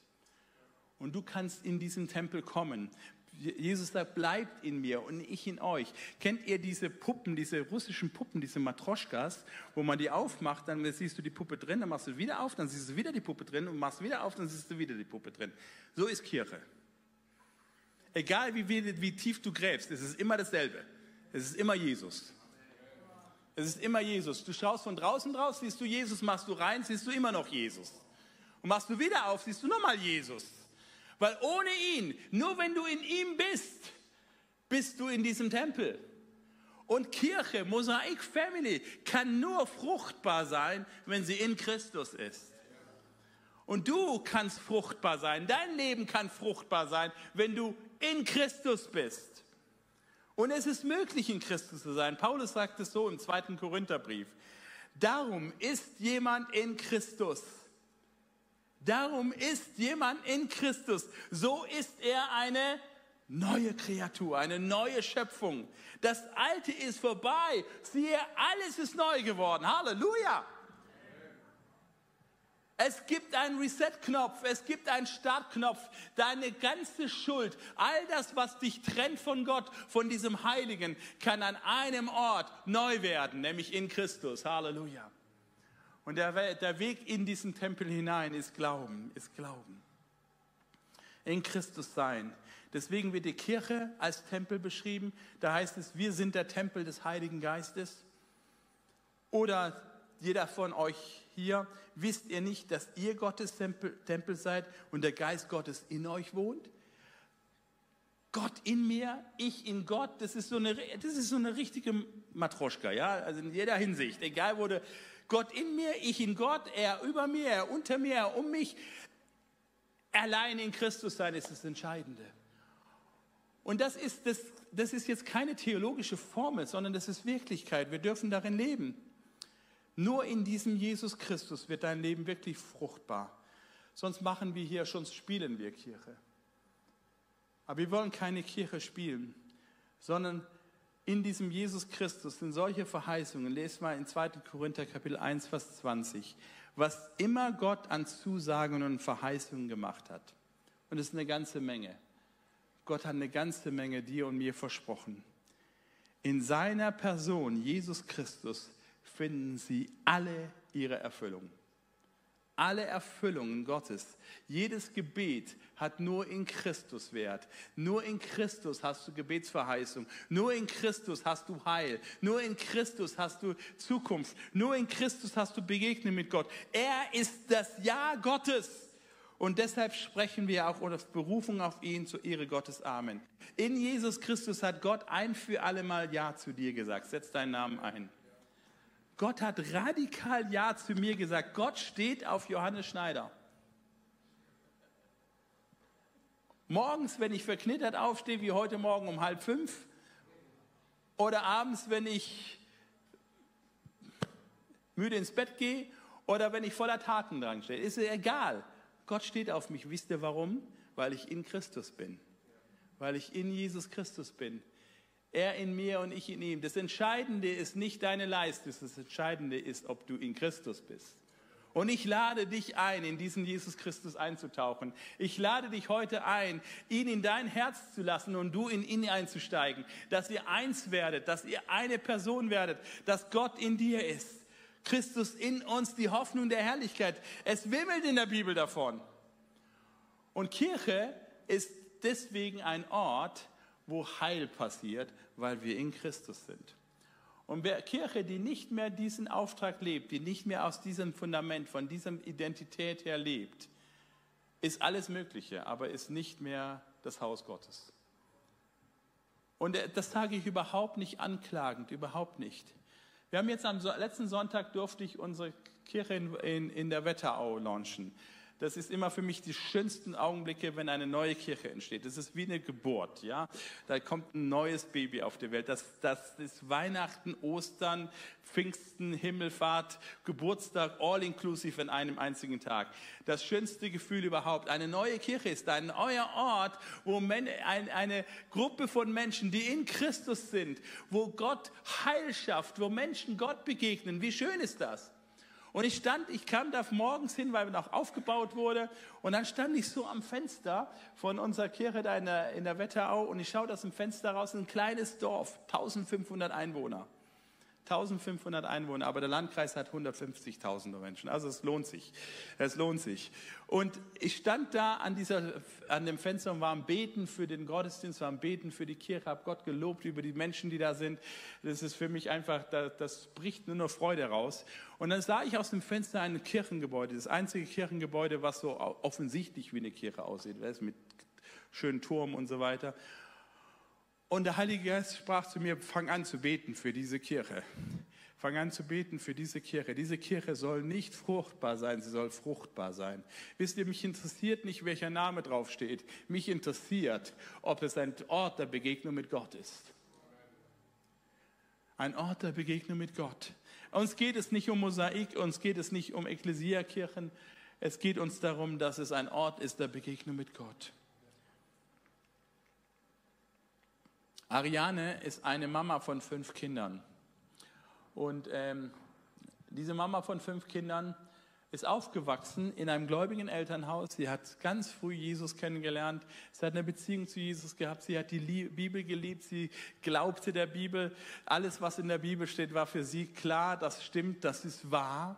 Und du kannst in diesen Tempel kommen. Jesus sagt, bleibt in mir und ich in euch. Kennt ihr diese Puppen, diese russischen Puppen, diese Matroschkas, wo man die aufmacht, dann siehst du die Puppe drin, dann machst du wieder auf, dann siehst du wieder die Puppe drin und machst wieder auf, dann siehst du wieder die Puppe drin. So ist Kirche. Egal wie, wie, wie tief du gräbst, es ist immer dasselbe. Es ist immer Jesus. Es ist immer Jesus. Du schaust von draußen drauf, siehst du Jesus, machst du rein, siehst du immer noch Jesus. Und machst du wieder auf, siehst du nochmal Jesus. Weil ohne ihn, nur wenn du in ihm bist, bist du in diesem Tempel. Und Kirche, Mosaik Family, kann nur fruchtbar sein, wenn sie in Christus ist. Und du kannst fruchtbar sein, dein Leben kann fruchtbar sein, wenn du in Christus bist. Und es ist möglich, in Christus zu sein. Paulus sagt es so im zweiten Korintherbrief. Darum ist jemand in Christus. Darum ist jemand in Christus. So ist er eine neue Kreatur, eine neue Schöpfung. Das Alte ist vorbei. Siehe, alles ist neu geworden. Halleluja. Es gibt einen Reset-Knopf, es gibt einen Startknopf. Deine ganze Schuld, all das, was dich trennt von Gott, von diesem Heiligen, kann an einem Ort neu werden, nämlich in Christus. Halleluja. Und der, der Weg in diesen Tempel hinein ist Glauben, ist Glauben. In Christus sein. Deswegen wird die Kirche als Tempel beschrieben. Da heißt es, wir sind der Tempel des Heiligen Geistes. Oder jeder von euch hier, wisst ihr nicht, dass ihr Gottes Tempel, Tempel seid und der Geist Gottes in euch wohnt? Gott in mir, ich in Gott, das ist so eine, das ist so eine richtige Matroschka, ja, also in jeder Hinsicht, egal wo du, Gott in mir, ich in Gott, er über mir, er unter mir, er um mich. Allein in Christus sein ist das Entscheidende. Und das ist, das, das ist jetzt keine theologische Formel, sondern das ist Wirklichkeit. Wir dürfen darin leben. Nur in diesem Jesus Christus wird dein Leben wirklich fruchtbar. Sonst machen wir hier schon, spielen wir Kirche. Aber wir wollen keine Kirche spielen, sondern in diesem Jesus Christus sind solche Verheißungen. Lest mal in 2. Korinther Kapitel 1, Vers 20. Was immer Gott an Zusagen und Verheißungen gemacht hat. Und es ist eine ganze Menge. Gott hat eine ganze Menge dir und mir versprochen. In seiner Person, Jesus Christus, finden sie alle ihre Erfüllung. Alle Erfüllungen Gottes, jedes Gebet hat nur in Christus Wert. Nur in Christus hast du Gebetsverheißung. Nur in Christus hast du Heil. Nur in Christus hast du Zukunft. Nur in Christus hast du Begegnung mit Gott. Er ist das Ja Gottes. Und deshalb sprechen wir auch unter Berufung auf ihn zur Ehre Gottes. Amen. In Jesus Christus hat Gott ein für alle Mal Ja zu dir gesagt. Setz deinen Namen ein. Gott hat radikal Ja zu mir gesagt. Gott steht auf Johannes Schneider. Morgens, wenn ich verknittert aufstehe, wie heute Morgen um halb fünf, oder abends, wenn ich müde ins Bett gehe oder wenn ich voller Taten dran stehe. Ist egal. Gott steht auf mich. Wisst ihr warum? Weil ich in Christus bin. Weil ich in Jesus Christus bin. Er in mir und ich in ihm. Das Entscheidende ist nicht deine Leistung, das Entscheidende ist, ob du in Christus bist. Und ich lade dich ein, in diesen Jesus Christus einzutauchen. Ich lade dich heute ein, ihn in dein Herz zu lassen und du in ihn einzusteigen. Dass ihr eins werdet, dass ihr eine Person werdet, dass Gott in dir ist. Christus in uns, die Hoffnung der Herrlichkeit. Es wimmelt in der Bibel davon. Und Kirche ist deswegen ein Ort, wo Heil passiert, weil wir in Christus sind. Und wer Kirche, die nicht mehr diesen Auftrag lebt, die nicht mehr aus diesem Fundament, von dieser Identität her lebt, ist alles Mögliche, aber ist nicht mehr das Haus Gottes. Und äh, das sage ich überhaupt nicht anklagend, überhaupt nicht. Wir haben jetzt am letzten Sonntag durfte ich unsere Kirche in, in, in der Wetterau launchen. Das ist immer für mich die schönsten Augenblicke, wenn eine neue Kirche entsteht. Das ist wie eine Geburt, ja. Da kommt ein neues Baby auf die Welt. Das, das ist Weihnachten, Ostern, Pfingsten, Himmelfahrt, Geburtstag, all inclusive in einem einzigen Tag. Das schönste Gefühl überhaupt. Eine neue Kirche ist ein neuer Ort, wo eine Gruppe von Menschen, die in Christus sind, wo Gott Heil schafft, wo Menschen Gott begegnen. Wie schön ist das? Und ich stand, ich kam da morgens hin, weil noch aufgebaut wurde. Und dann stand ich so am Fenster von unserer Kirche da in der, in der Wetterau und ich schaue aus dem Fenster raus, ein kleines Dorf, 1500 Einwohner. 1500 Einwohner, aber der Landkreis hat 150.000 Menschen. Also es lohnt sich. Es lohnt sich. Und ich stand da an, dieser, an dem Fenster und war am Beten für den Gottesdienst, war am Beten für die Kirche, habe Gott gelobt über die Menschen, die da sind. Das ist für mich einfach, das, das bricht nur noch Freude raus. Und dann sah ich aus dem Fenster ein Kirchengebäude, das einzige Kirchengebäude, was so offensichtlich wie eine Kirche aussieht, mit schönen Turm und so weiter. Und der Heilige Geist sprach zu mir, fang an zu beten für diese Kirche. Fang an zu beten für diese Kirche. Diese Kirche soll nicht fruchtbar sein, sie soll fruchtbar sein. Wisst ihr, mich interessiert nicht, welcher Name draufsteht. Mich interessiert, ob es ein Ort der Begegnung mit Gott ist. Ein Ort der Begegnung mit Gott. Uns geht es nicht um Mosaik, uns geht es nicht um Ekklesiakirchen. Es geht uns darum, dass es ein Ort ist der Begegnung mit Gott. Ariane ist eine Mama von fünf Kindern. Und ähm, diese Mama von fünf Kindern ist aufgewachsen in einem gläubigen Elternhaus. Sie hat ganz früh Jesus kennengelernt. Sie hat eine Beziehung zu Jesus gehabt. Sie hat die Bibel geliebt. Sie glaubte der Bibel. Alles, was in der Bibel steht, war für sie klar. Das stimmt, das ist wahr.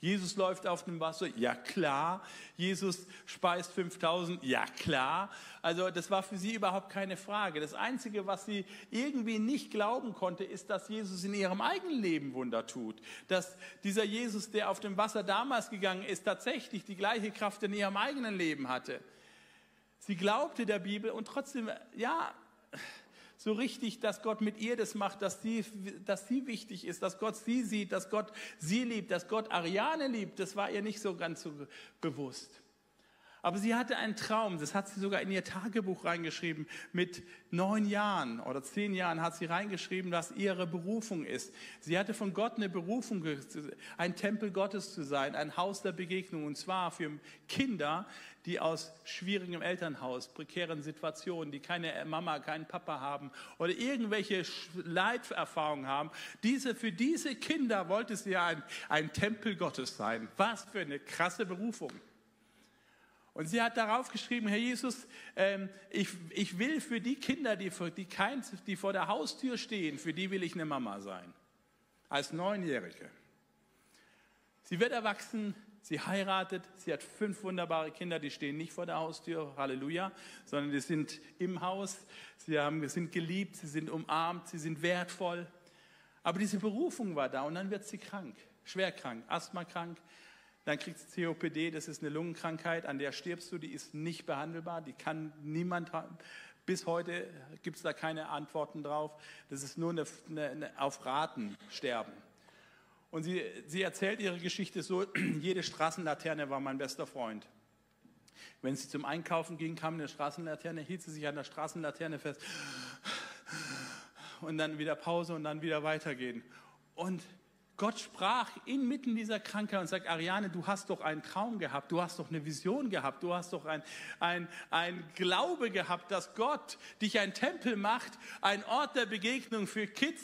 Jesus läuft auf dem Wasser, ja klar. Jesus speist 5000, ja klar. Also das war für sie überhaupt keine Frage. Das Einzige, was sie irgendwie nicht glauben konnte, ist, dass Jesus in ihrem eigenen Leben Wunder tut. Dass dieser Jesus, der auf dem Wasser damals gegangen ist, tatsächlich die gleiche Kraft in ihrem eigenen Leben hatte. Sie glaubte der Bibel und trotzdem, ja, so richtig, dass Gott mit ihr das macht, dass sie, dass sie wichtig ist, dass Gott sie sieht, dass Gott sie liebt, dass Gott Ariane liebt, das war ihr nicht so ganz so bewusst. Aber sie hatte einen Traum, das hat sie sogar in ihr Tagebuch reingeschrieben. Mit neun Jahren oder zehn Jahren hat sie reingeschrieben, was ihre Berufung ist. Sie hatte von Gott eine Berufung, ein Tempel Gottes zu sein, ein Haus der Begegnung. Und zwar für Kinder, die aus schwierigem Elternhaus, prekären Situationen, die keine Mama, keinen Papa haben oder irgendwelche Leiterfahrungen haben. Diese, für diese Kinder wollte sie ja ein, ein Tempel Gottes sein. Was für eine krasse Berufung. Und sie hat darauf geschrieben, Herr Jesus, ähm, ich, ich will für die Kinder, die, die, kein, die vor der Haustür stehen, für die will ich eine Mama sein. Als Neunjährige. Sie wird erwachsen, sie heiratet, sie hat fünf wunderbare Kinder, die stehen nicht vor der Haustür, Halleluja, sondern die sind im Haus, sie haben, sind geliebt, sie sind umarmt, sie sind wertvoll. Aber diese Berufung war da und dann wird sie krank, schwer krank, Asthma krank, dann kriegst du COPD, das ist eine Lungenkrankheit, an der stirbst du, die ist nicht behandelbar, die kann niemand haben. Bis heute gibt es da keine Antworten drauf. Das ist nur eine, eine, eine auf Raten sterben. Und sie, sie erzählt ihre Geschichte so, (clears throat) jede Straßenlaterne war mein bester Freund. Wenn sie zum Einkaufen ging, kam eine Straßenlaterne, hielt sie sich an der Straßenlaterne fest und dann wieder Pause und dann wieder weitergehen. Und Gott sprach inmitten dieser Krankheit und sagt, Ariane, du hast doch einen Traum gehabt, du hast doch eine Vision gehabt, du hast doch ein, ein, ein Glaube gehabt, dass Gott dich ein Tempel macht, ein Ort der Begegnung für Kids,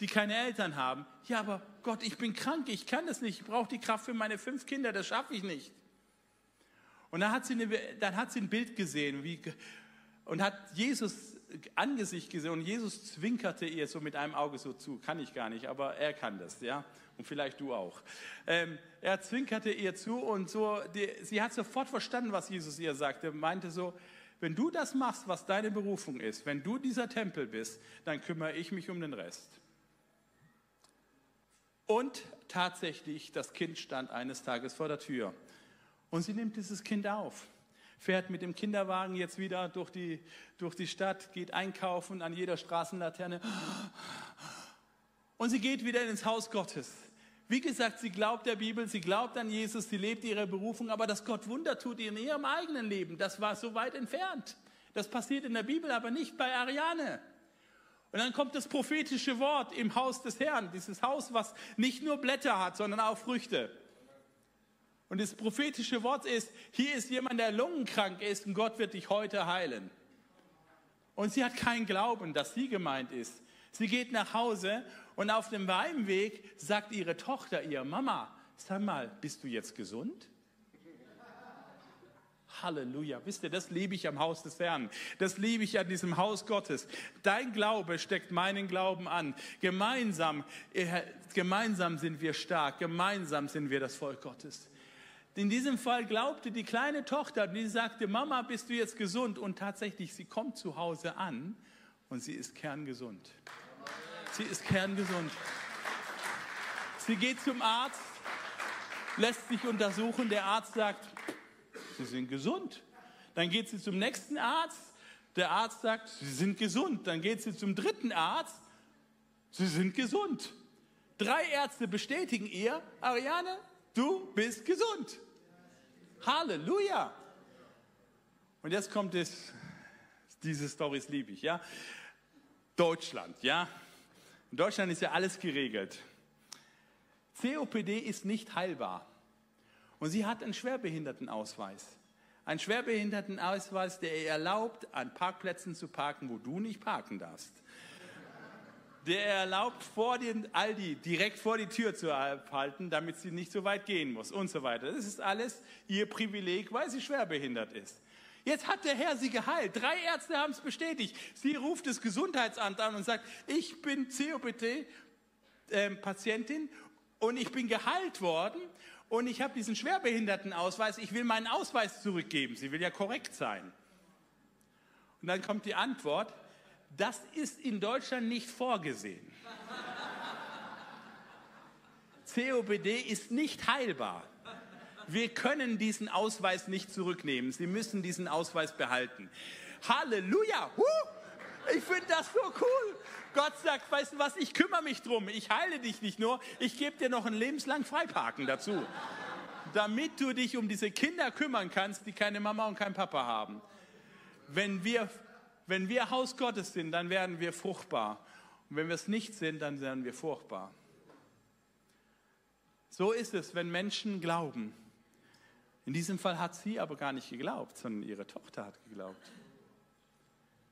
die keine Eltern haben. Ja, aber Gott, ich bin krank, ich kann das nicht, ich brauche die Kraft für meine fünf Kinder, das schaffe ich nicht. Und dann hat sie, eine, dann hat sie ein Bild gesehen wie, und hat Jesus Angesicht gesehen und Jesus zwinkerte ihr so mit einem Auge so zu. Kann ich gar nicht, aber er kann das, ja. Und vielleicht du auch. Ähm, er zwinkerte ihr zu und so, die, sie hat sofort verstanden, was Jesus ihr sagte. Meinte so, wenn du das machst, was deine Berufung ist, wenn du dieser Tempel bist, dann kümmere ich mich um den Rest. Und tatsächlich, das Kind stand eines Tages vor der Tür. Und sie nimmt dieses Kind auf fährt mit dem Kinderwagen jetzt wieder durch die, durch die Stadt, geht einkaufen an jeder Straßenlaterne. Und sie geht wieder ins Haus Gottes. Wie gesagt, sie glaubt der Bibel, sie glaubt an Jesus, sie lebt ihre Berufung, aber dass Gott Wunder tut in ihrem eigenen Leben, das war so weit entfernt. Das passiert in der Bibel, aber nicht bei Ariane. Und dann kommt das prophetische Wort im Haus des Herrn, dieses Haus, was nicht nur Blätter hat, sondern auch Früchte. Und das prophetische Wort ist, hier ist jemand, der lungenkrank ist und Gott wird dich heute heilen. Und sie hat keinen Glauben, dass sie gemeint ist. Sie geht nach Hause und auf dem Heimweg sagt ihre Tochter ihr, Mama, sag mal, bist du jetzt gesund? Halleluja. Wisst ihr, das liebe ich am Haus des Herrn. Das liebe ich an diesem Haus Gottes. Dein Glaube steckt meinen Glauben an. Gemeinsam, äh, gemeinsam sind wir stark. Gemeinsam sind wir das Volk Gottes. In diesem Fall glaubte die kleine Tochter, die sagte, Mama, bist du jetzt gesund? Und tatsächlich, sie kommt zu Hause an und sie ist kerngesund. Sie ist kerngesund. Sie geht zum Arzt, lässt sich untersuchen. Der Arzt sagt, Sie sind gesund. Dann geht sie zum nächsten Arzt. Der Arzt sagt, Sie sind gesund. Dann geht sie zum dritten Arzt. Sie sind gesund. Drei Ärzte bestätigen ihr, Ariane, du bist gesund. Halleluja! Und jetzt kommt es, diese Storys liebe ich, ja. Deutschland, ja. In Deutschland ist ja alles geregelt. COPD ist nicht heilbar. Und sie hat einen Schwerbehindertenausweis. Einen Schwerbehindertenausweis, der ihr erlaubt, an Parkplätzen zu parken, wo du nicht parken darfst der erlaubt, vor den Aldi direkt vor die Tür zu halten, damit sie nicht so weit gehen muss und so weiter. Das ist alles ihr Privileg, weil sie schwerbehindert ist. Jetzt hat der Herr sie geheilt. Drei Ärzte haben es bestätigt. Sie ruft das Gesundheitsamt an und sagt, ich bin COPD-Patientin ähm, und ich bin geheilt worden und ich habe diesen Schwerbehindertenausweis. Ich will meinen Ausweis zurückgeben. Sie will ja korrekt sein. Und dann kommt die Antwort, das ist in Deutschland nicht vorgesehen. COPD ist nicht heilbar. Wir können diesen Ausweis nicht zurücknehmen. Sie müssen diesen Ausweis behalten. Halleluja! Ich finde das so cool. Gott sagt, weißt du was, ich kümmere mich drum. Ich heile dich nicht nur, ich gebe dir noch ein lebenslang Freiparken dazu. Damit du dich um diese Kinder kümmern kannst, die keine Mama und keinen Papa haben. Wenn wir wenn wir Haus Gottes sind, dann werden wir fruchtbar. Und wenn wir es nicht sind, dann werden wir furchtbar. So ist es, wenn Menschen glauben. In diesem Fall hat sie aber gar nicht geglaubt, sondern ihre Tochter hat geglaubt.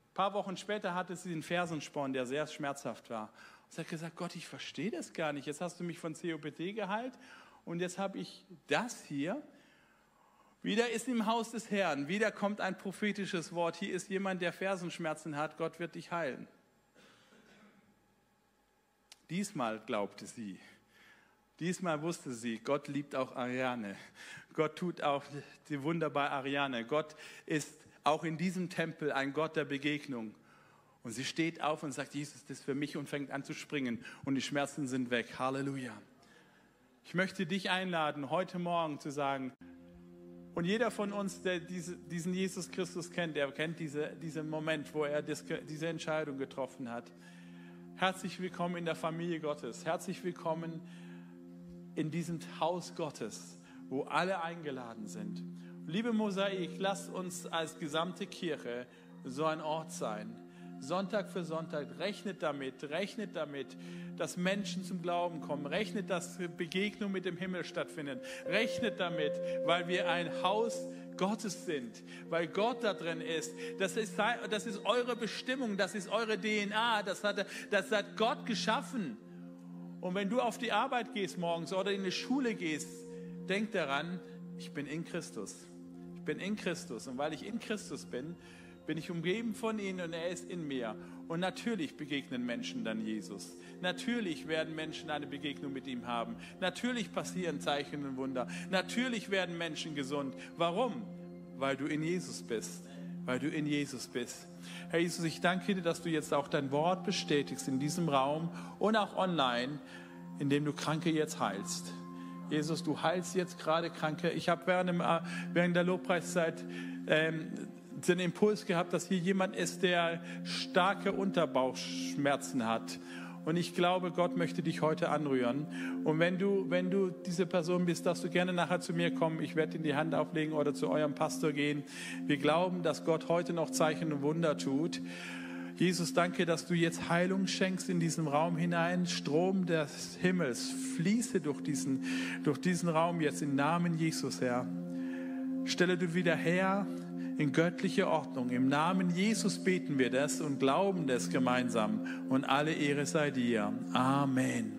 Ein paar Wochen später hatte sie einen Fersensporn, der sehr schmerzhaft war. Sie hat gesagt, Gott, ich verstehe das gar nicht. Jetzt hast du mich von COPD geheilt und jetzt habe ich das hier. Wieder ist im Haus des Herrn, wieder kommt ein prophetisches Wort. Hier ist jemand, der Fersenschmerzen hat, Gott wird dich heilen. Diesmal glaubte sie. Diesmal wusste sie, Gott liebt auch Ariane. Gott tut auch die Wunder bei Ariane. Gott ist auch in diesem Tempel ein Gott der Begegnung. Und sie steht auf und sagt, Jesus, das ist für mich und fängt an zu springen. Und die Schmerzen sind weg. Halleluja. Ich möchte dich einladen, heute Morgen zu sagen, und jeder von uns, der diese, diesen Jesus Christus kennt, der kennt diese, diesen Moment, wo er das, diese Entscheidung getroffen hat. Herzlich willkommen in der Familie Gottes. Herzlich willkommen in diesem Haus Gottes, wo alle eingeladen sind. Liebe Mosaik, lasst uns als gesamte Kirche so ein Ort sein, Sonntag für Sonntag. Rechnet damit, rechnet damit, dass Menschen zum Glauben kommen. Rechnet, dass Begegnungen mit dem Himmel stattfinden. Rechnet damit, weil wir ein Haus Gottes sind, weil Gott da drin ist. Das ist, das ist eure Bestimmung, das ist eure DNA, das hat, das hat Gott geschaffen. Und wenn du auf die Arbeit gehst morgens oder in die Schule gehst, denk daran, ich bin in Christus. Ich bin in Christus. Und weil ich in Christus bin, bin ich umgeben von ihm und er ist in mir. Und natürlich begegnen Menschen dann Jesus. Natürlich werden Menschen eine Begegnung mit ihm haben. Natürlich passieren Zeichen und Wunder. Natürlich werden Menschen gesund. Warum? Weil du in Jesus bist. Weil du in Jesus bist. Herr Jesus, ich danke dir, dass du jetzt auch dein Wort bestätigst in diesem Raum und auch online, indem du Kranke jetzt heilst. Jesus, du heilst jetzt gerade Kranke. Ich habe während, äh, während der Lobpreiszeit ähm, den Impuls gehabt, dass hier jemand ist, der starke Unterbauchschmerzen hat. Und ich glaube, Gott möchte dich heute anrühren. Und wenn du, wenn du diese Person bist, darfst du gerne nachher zu mir kommen. Ich werde in die Hand auflegen oder zu eurem Pastor gehen. Wir glauben, dass Gott heute noch Zeichen und Wunder tut. Jesus, danke, dass du jetzt Heilung schenkst in diesen Raum hinein. Strom des Himmels fließe durch diesen, durch diesen Raum jetzt im Namen Jesus, Herr. Stelle du wieder her, in göttliche Ordnung. Im Namen Jesus beten wir das und glauben das gemeinsam. Und alle Ehre sei dir. Amen.